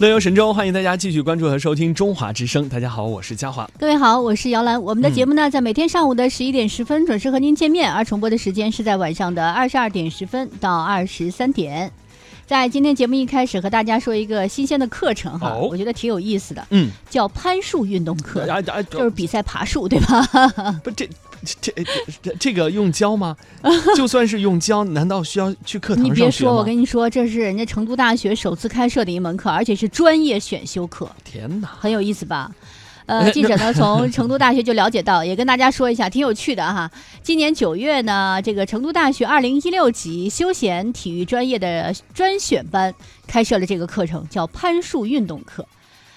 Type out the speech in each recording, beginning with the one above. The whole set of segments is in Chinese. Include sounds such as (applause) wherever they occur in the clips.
乐游神州，欢迎大家继续关注和收听中华之声。大家好，我是嘉华。各位好，我是姚兰。我们的节目呢，在每天上午的十一点十分准时和您见面，而重播的时间是在晚上的二十二点十分到二十三点。在今天节目一开始和大家说一个新鲜的课程哈，哦我觉得挺有意思的，嗯，叫攀树运动课，啊啊，就是比赛爬树，对吧？(laughs) 不这这这个用教吗？(laughs) 就算是用教，难道需要去课堂你别说，我跟你说，这是人家成都大学首次开设的一门课，而且是专业选修课，天哪！很有意思吧？呃，(laughs) 记者呢从成都大学就了解到，也跟大家说一下，挺有趣的哈。今年九月呢，这个成都大学二零一六级休闲体育专业的专选班开设了这个课程，叫攀树运动课，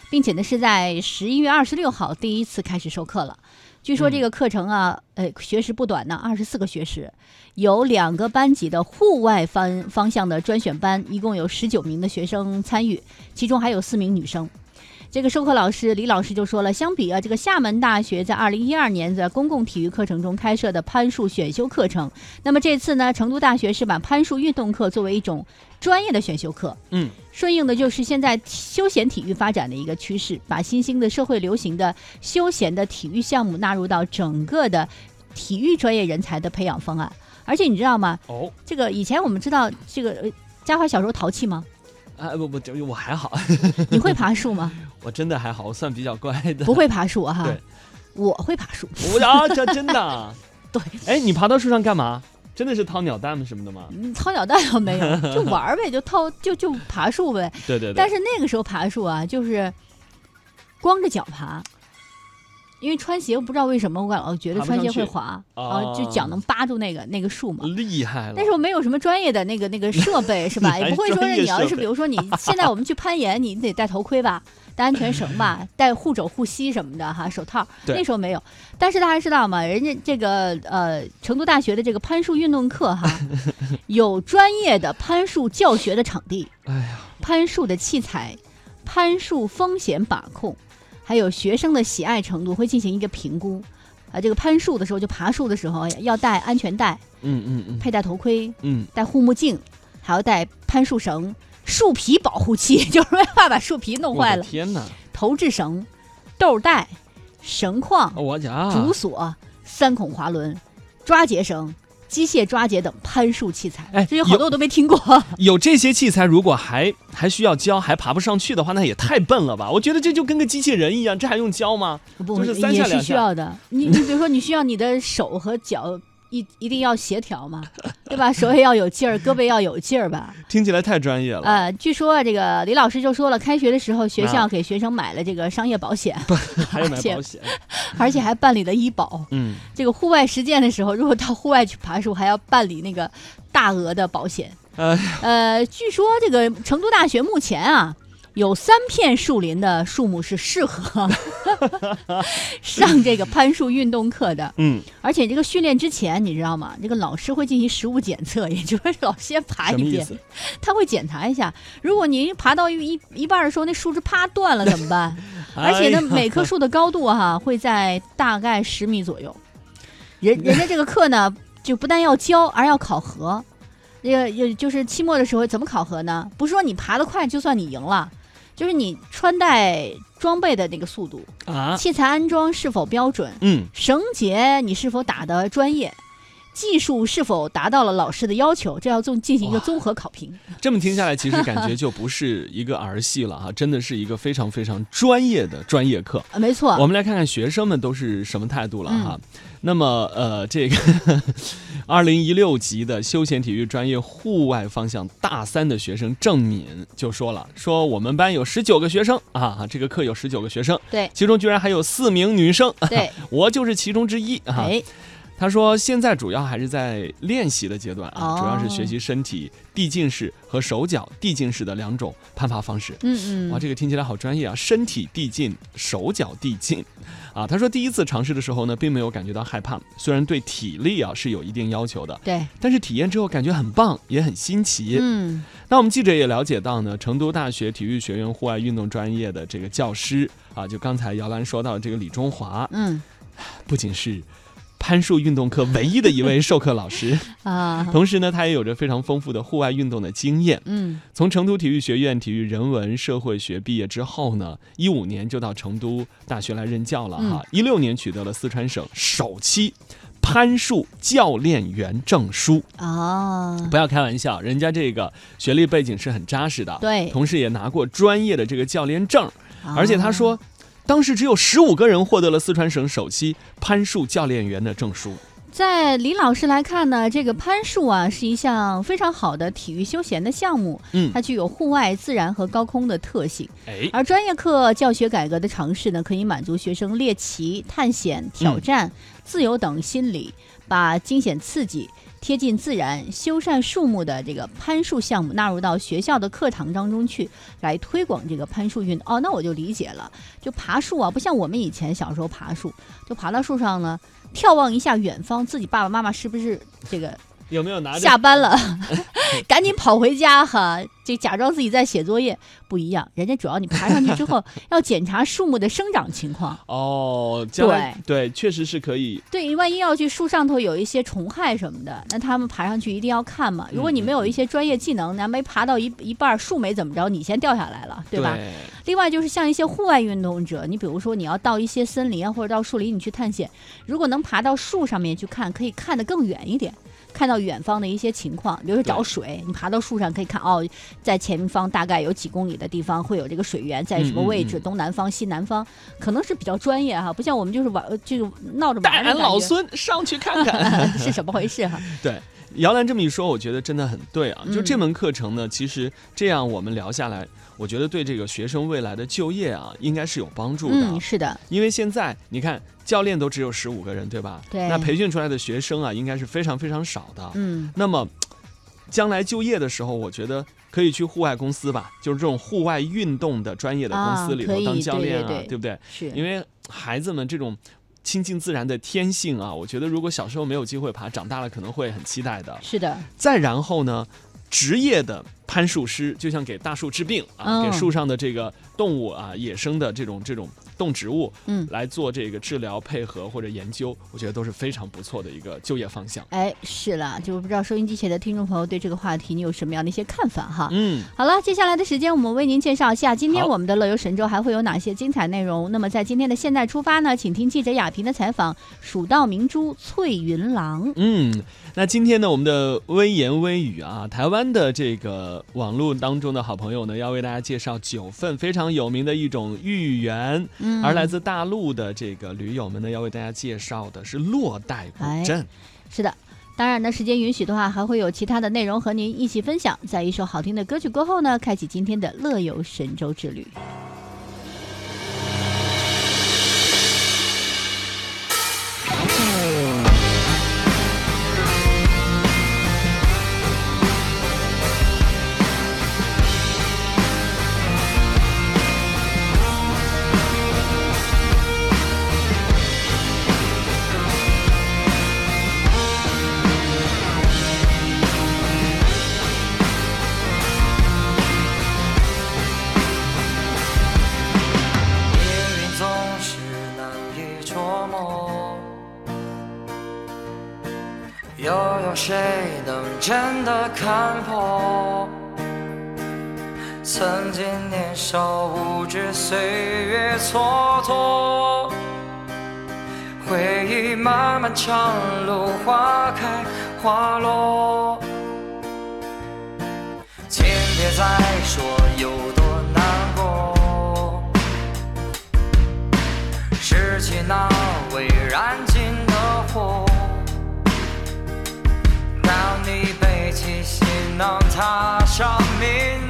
并且呢是在十一月二十六号第一次开始授课了。据说这个课程啊，呃，学时不短呢，二十四个学时，有两个班级的户外方方向的专选班，一共有十九名的学生参与，其中还有四名女生。这个授课老师李老师就说了，相比啊，这个厦门大学在二零一二年在公共体育课程中开设的攀树选修课程，那么这次呢，成都大学是把攀树运动课作为一种专业的选修课，嗯，顺应的就是现在休闲体育发展的一个趋势，把新兴的社会流行的休闲的体育项目纳入到整个的体育专业人才的培养方案。而且你知道吗？哦，这个以前我们知道这个。呃嘉华小时候淘气吗？啊不不，这我还好，你会爬树吗？我真的还好，我算比较乖的。不会爬树哈。对，我会爬树。我啊，这真的啊。(laughs) 对，哎，你爬到树上干嘛？真的是掏鸟蛋什么的吗？嗯掏鸟蛋倒没有，(laughs) 就玩儿呗，就掏就就爬树呗。对对对。但是那个时候爬树啊，就是光着脚爬，因为穿鞋不知道为什么，我老觉得穿鞋会滑爬不上去啊，就哦脚能扒住那个那个树嘛。厉害了。那时候没有什么专业的那个那个设备 (laughs) 是吧？也不会说是你要是比如说你现在我们去攀岩，(laughs) 你得戴头盔吧，戴安全绳吧，戴护肘护膝什么的哈，手套。那时候没有，但是大家知道吗？人家这个呃成都大学的这个攀树运动课哈，(laughs) 有专业的攀树教学的场地，哎呀，攀树的器材，攀树风险把控，还有学生的喜爱程度会进行一个评估。啊，这个攀树的时候，就爬树的时候要戴安全带，嗯嗯嗯佩戴头盔，嗯，戴护目镜，还要带攀树绳、树皮保护器，(laughs) 就是为怕把树皮弄坏了。天哪！投掷绳、豆带、绳框、我家竹索、三孔滑轮、抓结绳、机械抓结等攀树器材。哎这有好多我都没听过。(laughs) 有这些器材，如果还还需要教，还爬不上去的话，那也太笨了吧！我觉得这就跟个机器人一样，这还用教吗？不，就是三下也是需要的。你你比如说，你需要你的手和脚一一定要协调嘛，对吧？手也要有劲儿，胳膊要有劲儿吧。(laughs) 听起来太专业了。呃，据说啊这个李老师就说了，开学的时候学啊校给学生买了这个商业保险，(laughs) 还有买而且保险，(laughs) 而且还办理了医保。嗯，这个户外实践的时候，如果到户外去爬树，还要办理那个大额的保险。哎呃，据说这个成都大学目前啊。有三片树林的树木是适合 (laughs) 上这个攀树运动课的，嗯，而且这个训练之前，你知道吗？这个老师会进行实物检测，也就是老师先爬一遍？他会检查一下，如果您爬到一一一半的时候，那树枝啪断了怎么办？(laughs) 而且呢，哎每棵树的高度哈、会在大概十米左右。人 (laughs) 人家这个课呢，就不但要教，而要考核。那个也就是期末的时候怎么考核呢？不是说你爬得快就算你赢了，就是你穿戴装备的那个速度，啊，器材安装是否标准，嗯，绳结你是否打的专业，技术是否达到了老师的要求，这要综进行一个综合考评。这么听下来，其实感觉就不是一个儿戏了哈，(laughs) 真的是一个非常非常专业的专业课。啊，没错我，们来看看学生们都是什么态度了哈。嗯那么呃，这个 (laughs) 二零一六级的休闲体育专业户外方向大三的学生郑敏就说了，说我们班有十九个学生啊，这个课有十九个学生，对。其中居然还有四名女生，对，我就是其中之一啊。哎，他说现在主要还是在练习的阶段啊，哦主要是学习身体递进式和手脚递进式的两种攀爬方式。嗯嗯，哇，这个听起来好专业啊！身体递进，手脚递进，啊，他说第一次尝试的时候呢，并没有感觉到害怕，虽然对体力啊是有一定要求的，对，但是体验之后感觉很棒，也很新奇。嗯那我们记者也了解到呢，成都大学体育学院户外运动专业的这个教师啊，就刚才姚兰说到的这个李中华，嗯，不仅是攀树运动课唯一的一位授课老师。(laughs) 啊，同时呢，他也有着非常丰富的户外运动的经验。嗯从成都体育学院体育人文社会学毕业之后呢，一五年就到成都大学来任教了哈。一六年取得了四川省首期攀树教练员证书。哦，不要开玩笑，人家这个学历背景是很扎实的，对同时也拿过专业的这个教练证。而且他哦说，当时只有十五个人获得了四川省首期攀树教练员的证书。在李老师来看呢，这个攀树啊是一项非常好的体育休闲的项目，嗯，它具有户外、自然和高空的特性。哎，而专业课教学改革的尝试呢，可以满足学生猎奇、探险、挑战、自由等心理，把惊险刺激、贴近自然、修缮树木的这个攀树项目纳入到学校的课堂当中去，来推广这个攀树运动。哦，那我就理解了，就爬树啊，不像我们以前小时候爬树，就爬到树上呢，眺望一下远方，自己爸爸妈妈是不是这个有没有拿着下班了，(laughs) 赶紧跑回家哈，就假装自己在写作业。不一样，人家主要你爬上去之后 (laughs) 要检查树木的生长情况。哦，对对，确实是可以。对万一要去树上头有一些虫害什么的，那他们爬上去一定要看嘛。如果你没有一些专业技能，那没爬到一一半儿，树没怎么着，你先掉下来了，对吧？另外就是像一些户外运动者，你比如说你要到一些森林啊或者到树林你去探险，如果能爬到树上面去看，可以看得更远一点。看到远方的一些情况，比如说找水，你爬到树上可以看哦，在前方大概有几公里的地方会有这个水源，在什么位置，嗯嗯嗯东南方、西南方，可能是比较专业哈，不像我们就是玩这个闹着玩的感觉，老孙上去看看。(laughs) 是什么回事哈？(laughs) 对，姚兰这么一说，我觉得真的很对啊。就嗯这门课程呢，其实这样我们聊下来，我觉得对这个学生未来的就业啊，应该是有帮助的。嗯，是的，因为现在你看，教练都只有十五个人，对吧？对那培训出来的学生啊，应该是非常非常少的。嗯，那么，将来就业的时候，我觉得可以去户外公司吧，就是这种户外运动的专业的公司里头当教练啊，对对对不对？是因为孩子们这种亲近自然的天性啊，我觉得如果小时候没有机会爬，长大了可能会很期待的。是的，再然后呢，职业的攀树师就像给大树治病啊，嗯给树上的这个动物啊、野生的这种这种动植物，嗯来做这个治疗配合或者研究，我觉得都是非常不错的一个就业方向。哎，是了，就不知道收音机前的听众朋友对这个话题你有什么样的一些看法哈？嗯，好了，接下来的时间我们为您介绍一下今天我们的乐游神州还会有哪些精彩内容。那么在今天的现在出发呢，请听记者雅萍的采访，蜀道明珠翠云廊。嗯，那今天呢，我们的微言微语啊，台湾的这个网络当中的好朋友呢，要为大家介绍九份非常有名的一种芋圆，嗯而来自大陆的这个驴友们呢，要为大家介绍的是洛带古哎镇。是的。当然呢，时间允许的话，还会有其他的内容和您一起分享。在一首好听的歌曲过后呢，开启今天的乐游神州之旅。又有谁能真的看破？曾经年少无知，岁月蹉跎，回忆漫漫长路，花开花落。请别再说有行囊，踏上明